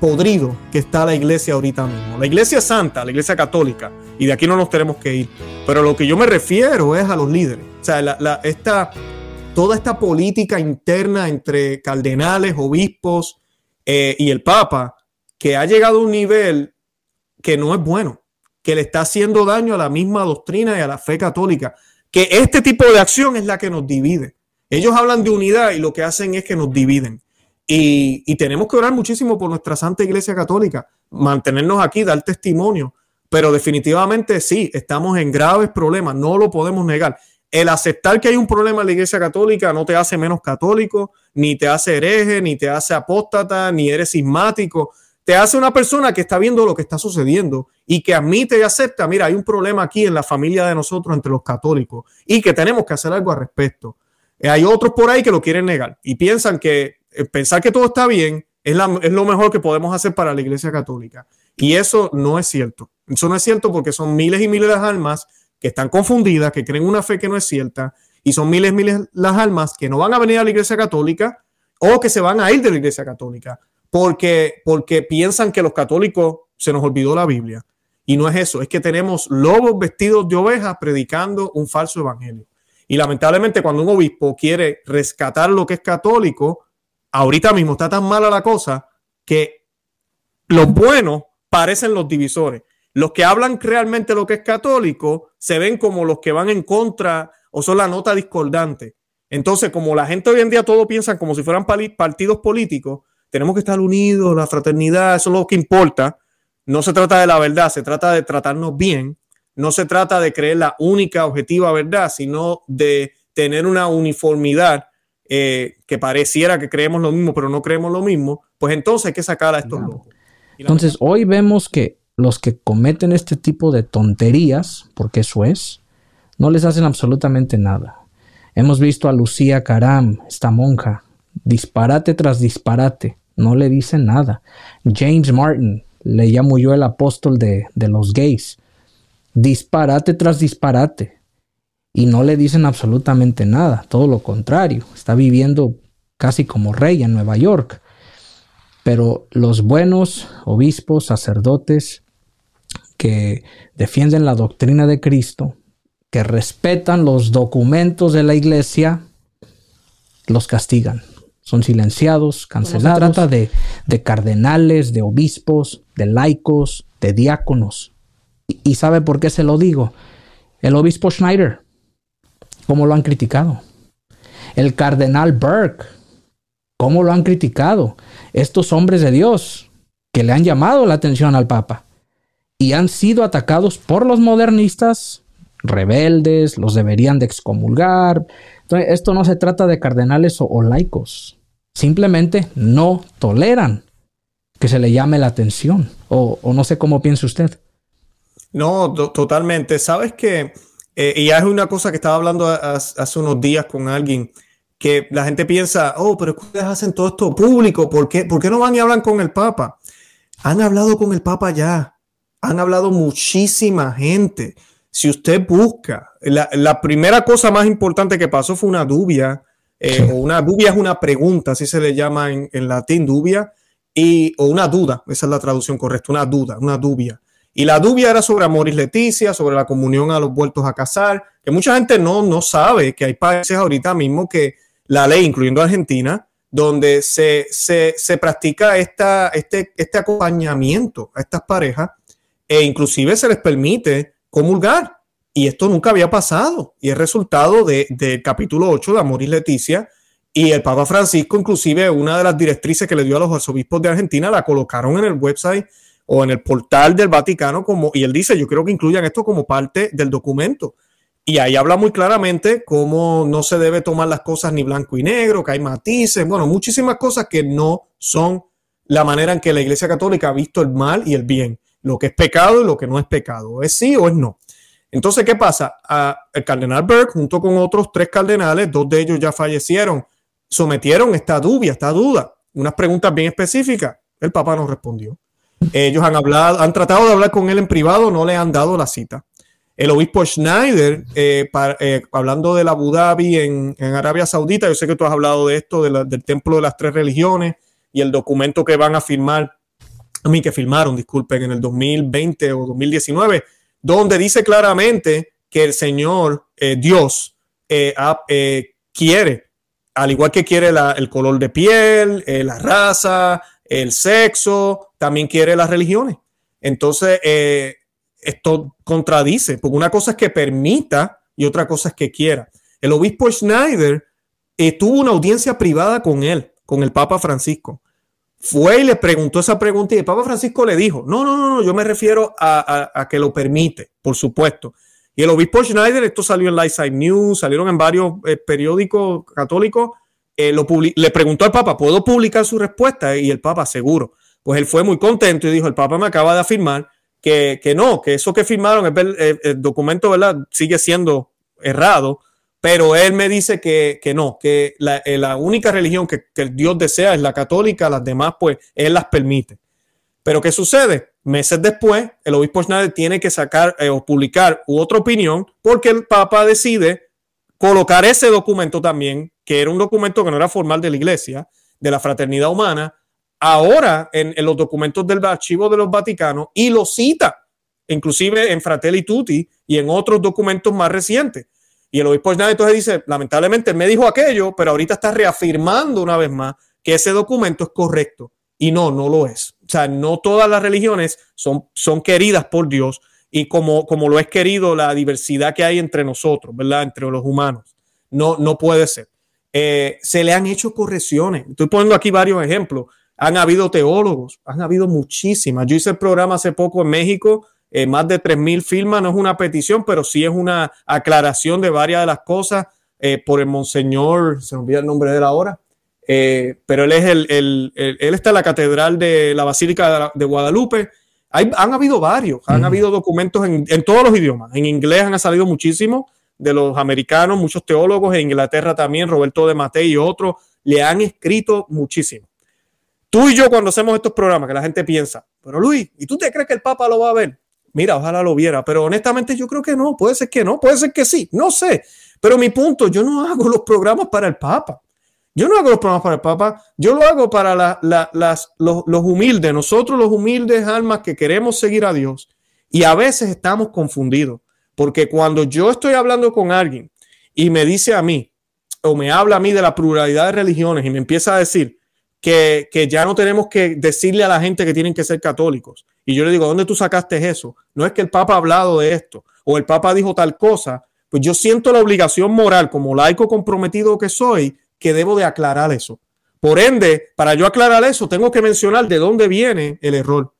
podrido que está la iglesia ahorita mismo. La iglesia santa, la iglesia católica, y de aquí no nos tenemos que ir. Pero lo que yo me refiero es a los líderes. O sea, la, esta, toda esta política interna entre cardenales, obispos eh, y el Papa, que ha llegado a un nivel que no es bueno, que le está haciendo daño a la misma doctrina y a la fe católica, que este tipo de acción es la que nos divide. Ellos hablan de unidad y lo que hacen es que nos dividen. Y, tenemos que orar muchísimo por nuestra Santa Iglesia Católica, mantenernos aquí, dar testimonio. Pero definitivamente sí, estamos en graves problemas, no lo podemos negar. El aceptar que hay un problema en la Iglesia Católica no te hace menos católico, ni te hace hereje, ni te hace apóstata, ni eres sismático. Te hace una persona que está viendo lo que está sucediendo y que admite y acepta, mira, hay un problema aquí en la familia de nosotros entre los católicos y que tenemos que hacer algo al respecto. Hay otros por ahí que lo quieren negar y piensan que eh, pensar que todo está bien es, lo mejor que podemos hacer para la Iglesia Católica. Y eso no es cierto. Eso no es cierto porque son miles y miles de almas que están confundidas, que creen una fe que no es cierta, y son miles y miles las almas que no van a venir a la Iglesia Católica o que se van a ir de la Iglesia Católica porque, porque piensan que los católicos se nos olvidó la Biblia. Y no es eso, es que tenemos lobos vestidos de ovejas predicando un falso evangelio. Y lamentablemente cuando un obispo quiere rescatar lo que es católico, ahorita mismo está tan mala la cosa que los buenos parecen los divisores. Los que hablan realmente lo que es católico se ven como los que van en contra o son la nota discordante. Entonces, como la gente hoy en día todo piensa como si fueran partidos políticos, tenemos que estar unidos, la fraternidad, eso es lo que importa. No se trata de la verdad, se trata de tratarnos bien. No se trata de creer la única objetiva verdad, sino de tener una uniformidad eh, que pareciera que creemos lo mismo, pero no creemos lo mismo, pues entonces hay que sacar a estos locos. Entonces, hoy vemos que los que cometen este tipo de tonterías, porque eso es, no les hacen absolutamente nada. Hemos visto a Lucía Caram, esta monja, disparate tras disparate, no le dicen nada. James Martin, le llamo yo el apóstol de, de los gays, disparate tras disparate y no le dicen absolutamente nada, todo lo contrario, está viviendo casi como rey en Nueva York. Pero los buenos obispos, sacerdotes que defienden la doctrina de Cristo, que respetan los documentos de la iglesia, los castigan. Son silenciados, cancelados. Se trata de, de, cardenales, de obispos, de laicos, de diáconos. Y, y sabe por qué se lo digo. El obispo Schneider ¿Cómo lo han criticado? El cardenal Burke, ¿cómo lo han criticado? Estos hombres de Dios que le han llamado la atención al Papa y han sido atacados por los modernistas rebeldes, los deberían de excomulgar. Entonces, esto no se trata de cardenales o, laicos. Simplemente no toleran que se le llame la atención. O, o no sé cómo piensa usted. No, totalmente. Sabes que eh, y es una cosa que estaba hablando hace unos días con alguien, que la gente piensa, oh, pero ustedes hacen todo esto público, ¿por qué, ¿por qué no van y hablan con el Papa? Han hablado con el Papa ya, han hablado muchísima gente. Si usted busca, la, primera cosa más importante que pasó fue una dubia, eh, o una dubia es una pregunta, así se le llama en, en latín, dubia, y, o una duda, esa es la traducción correcta, una duda, una dubia. Y la dubia era sobre Amoris Leticia, sobre la comunión a los vueltos a casar, que mucha gente no, no sabe que hay países ahorita mismo que la ley, incluyendo Argentina, donde se, se, practica esta, este, este acompañamiento a estas parejas e inclusive se les permite comulgar. Y esto nunca había pasado. Y es resultado del de capítulo 8 de Amoris Leticia. Y el Papa Francisco, inclusive una de las directrices que le dio a los arzobispos de Argentina, la colocaron en el website o en el portal del Vaticano como, y él dice, yo creo que incluyan esto como parte del documento. Y ahí habla muy claramente cómo no se debe tomar las cosas ni blanco y negro, que hay matices, bueno, muchísimas cosas que no son la manera en que la Iglesia Católica ha visto el mal y el bien, lo que es pecado y lo que no es pecado, es sí o es no. Entonces, ¿qué pasa? el cardenal Burke, junto con otros tres cardenales, dos de ellos ya fallecieron, sometieron esta dubia, esta duda, unas preguntas bien específicas. El Papa no respondió. Ellos han hablado, han tratado de hablar con él en privado, no le han dado la cita. El obispo Schneider, eh, eh, hablando de la Abu Dhabi en, Arabia Saudita, yo sé que tú has hablado de esto, del templo de las tres religiones y el documento que van a firmar a mí que filmaron, disculpen, en el 2020 o 2019, donde dice claramente que el Señor eh, Dios eh, eh, quiere, al igual que quiere el color de piel, la raza, el sexo, también quiere las religiones. Entonces, esto contradice, porque una cosa es que permita y otra cosa es que quiera. El obispo Schneider tuvo una audiencia privada con él, con el Papa Francisco. Fue y le preguntó esa pregunta y el Papa Francisco le dijo, no, no, no, no yo me refiero a, que lo permite, por supuesto. Y el obispo Schneider, esto salió en Lightside News, salieron en varios eh, periódicos católicos, eh, le preguntó al Papa, ¿puedo publicar su respuesta? Y el Papa, seguro. Pues él fue muy contento y dijo, el Papa me acaba de afirmar que, no, que eso que firmaron, el, eh, el documento, ¿verdad? Sigue siendo errado pero él me dice que, no, que la, eh, única religión que, que, Dios desea es la católica, las demás pues él las permite. Pero ¿qué sucede? Meses después, el obispo Schneider tiene que sacar o publicar otra opinión porque el Papa decide colocar ese documento también, que era un documento que no era formal de la iglesia, de la fraternidad humana, ahora en, los documentos del archivo de los Vaticanos y lo cita, inclusive en Fratelli Tutti y en otros documentos más recientes. Y el obispo Schneider entonces dice, lamentablemente me dijo aquello, pero ahorita está reafirmando una vez más que ese documento es correcto. Y no, no lo es. O sea, no todas las religiones son, son queridas por Dios y como, como lo es querido la diversidad que hay entre nosotros, ¿verdad? Entre los humanos. No, no puede ser. Eh, se le han hecho correcciones. Estoy poniendo aquí varios ejemplos. Han habido teólogos, han habido muchísimas. Yo hice el programa hace poco en México eh, más de 3.000 firmas, no es una petición, pero sí es una aclaración de varias de las cosas eh, por el monseñor, se me olvida el nombre de él ahora, pero él es el, él está en la catedral de la Basílica de, Guadalupe. Hay, han habido varios, han habido documentos en, en, todos los idiomas. En inglés han salido muchísimos de los americanos, muchos teólogos, en Inglaterra también, Roberto de Matei y otros, le han escrito muchísimo. Tú y yo cuando hacemos estos programas, que la gente piensa, pero Luis, ¿y tú te crees que el Papa lo va a ver? Mira, ojalá lo viera, pero honestamente yo creo que no, puede ser que no, puede ser que sí, no sé. Pero mi punto, yo no hago los programas para el Papa. Yo no hago los programas para el Papa, yo lo hago para las, los, los humildes, nosotros los humildes almas que queremos seguir a Dios. Y a veces estamos confundidos, porque cuando yo estoy hablando con alguien y me dice a mí, o me habla a mí de la pluralidad de religiones y me empieza a decir, que, ya no tenemos que decirle a la gente que tienen que ser católicos. Y yo le digo, ¿dónde tú sacaste eso? No es que el Papa ha hablado de esto o el Papa dijo tal cosa. Pues yo siento la obligación moral como laico comprometido que soy que debo de aclarar eso. Por ende, para yo aclarar eso, tengo que mencionar de dónde viene el error.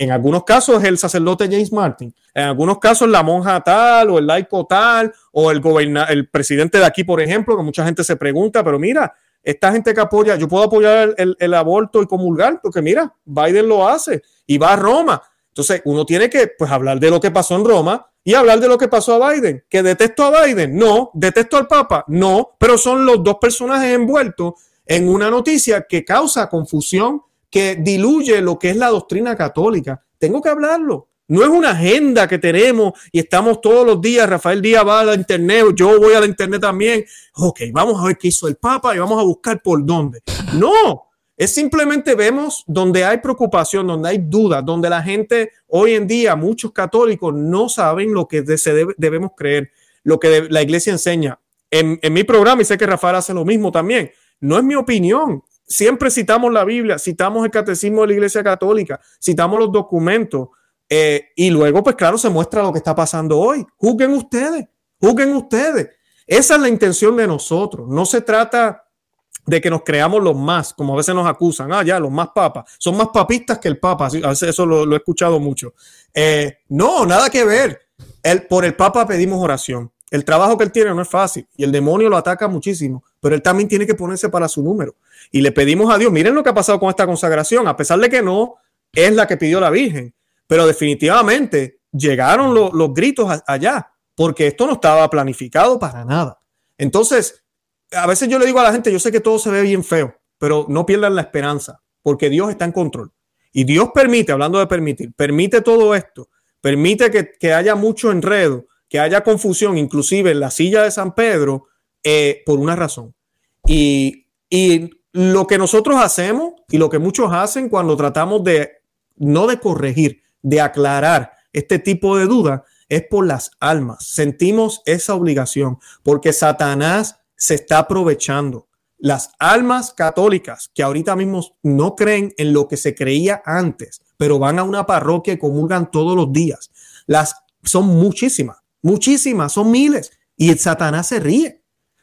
En algunos casos el sacerdote James Martin, en algunos casos la monja tal o el laico tal o el, el presidente de aquí, por ejemplo, que mucha gente se pregunta, pero mira, esta gente que apoya, yo puedo apoyar el, aborto y comulgar, porque mira, Biden lo hace y va a Roma. Entonces, uno tiene que pues, hablar de lo que pasó en Roma y hablar de lo que pasó a Biden. ¿Que detesto a Biden? No. ¿Detesto al Papa? No. Pero son los dos personajes envueltos en una noticia que causa confusión, que diluye lo que es la doctrina católica. Tengo que hablarlo. No es una agenda que tenemos y estamos todos los días. Rafael Díaz va a la internet, yo voy a la internet también. Ok, vamos a ver qué hizo el Papa y vamos a buscar por dónde. No, es simplemente vemos donde hay preocupación, donde hay dudas, donde la gente hoy en día, muchos católicos no saben lo que debemos creer, lo que la iglesia enseña. En, en mi programa, y sé que Rafael hace lo mismo también, no es mi opinión. Siempre citamos la Biblia, citamos el catecismo de la iglesia católica, citamos los documentos eh, y luego, pues claro, se muestra lo que está pasando hoy. Juzguen ustedes, juzguen ustedes. Esa es la intención de nosotros. No se trata de que nos creamos los más, como a veces nos acusan, ah, ya, los más papas, son más papistas que el papa, eso lo, he escuchado mucho. Eh, no, nada que ver. El, por el papa pedimos oración. El trabajo que él tiene no es fácil y el demonio lo ataca muchísimo, pero él también tiene que ponerse para su número. Y le pedimos a Dios, miren lo que ha pasado con esta consagración, a pesar de que no es la que pidió la Virgen, pero definitivamente llegaron los gritos allá, porque esto no estaba planificado para nada. Entonces, a veces yo le digo a la gente, yo sé que todo se ve bien feo, pero no pierdan la esperanza, porque Dios está en control. Y Dios permite, hablando de permitir, permite todo esto, permite que, haya mucho enredo, que haya confusión, inclusive en la silla de San Pedro, eh, por una razón. Y, y lo que nosotros hacemos y lo que muchos hacen cuando tratamos de no de corregir, de aclarar este tipo de duda, es por las almas. Sentimos esa obligación porque Satanás se está aprovechando. Las almas católicas que ahorita mismo no creen en lo que se creía antes, pero van a una parroquia y comulgan todos los días. Las son muchísimas, muchísimas, son miles. Y el Satanás se ríe.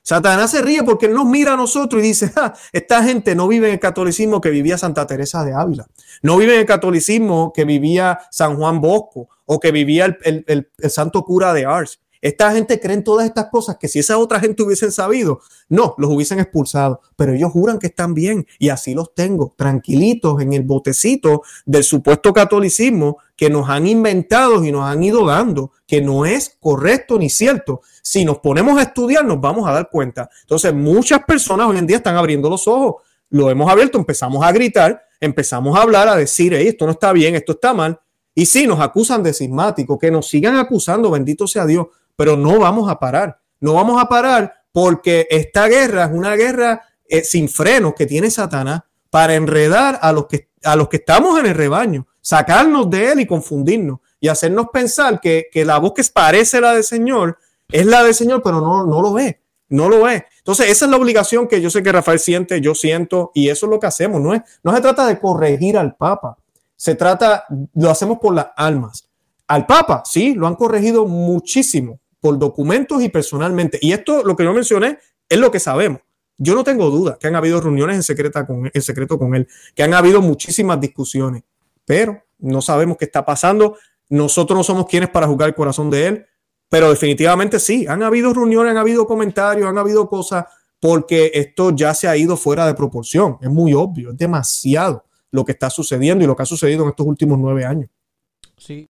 Satanás se ríe porque él nos mira a nosotros y dice, esta gente no vive en el catolicismo que vivía Santa Teresa de Ávila, no vive en el catolicismo que vivía San Juan Bosco o que vivía el, el santo cura de Ars. Esta gente cree en todas estas cosas que si esa otra gente hubiesen sabido, no, los hubiesen expulsado, pero ellos juran que están bien y así los tengo, tranquilitos en el botecito del supuesto catolicismo que nos han inventado y nos han ido dando, que no es correcto ni cierto. Si nos ponemos a estudiar, nos vamos a dar cuenta. Entonces, muchas personas hoy en día están abriendo los ojos, lo hemos abierto, empezamos a gritar, empezamos a hablar, a decir, esto no está bien, esto está mal. Y sí, nos acusan de sismático, que nos sigan acusando, bendito sea Dios pero no vamos a parar. No vamos a parar porque esta guerra es una guerra eh, sin frenos que tiene Satanás para enredar a los, que, a los que estamos en el rebaño, sacarnos de él y confundirnos y hacernos pensar que, la voz que parece la del Señor es la del Señor, pero no, no lo ve, no lo ve. Entonces, esa es la obligación que yo sé que Rafael siente, yo siento, y eso es lo que hacemos. No, es, no se trata de corregir al Papa, se trata, lo hacemos por las almas. Al Papa, sí, lo han corregido muchísimo, por documentos y personalmente. Y esto, lo que yo mencioné, es lo que sabemos. Yo no tengo duda que han habido reuniones en, secreta en secreto con él, que han habido muchísimas discusiones, pero no sabemos qué está pasando. Nosotros no somos quienes para juzgar el corazón de él, pero definitivamente sí, han habido reuniones, han habido comentarios, han habido cosas, porque esto ya se ha ido fuera de proporción. Es muy obvio, es demasiado lo que está sucediendo y lo que ha sucedido en estos últimos nueve años. Sí,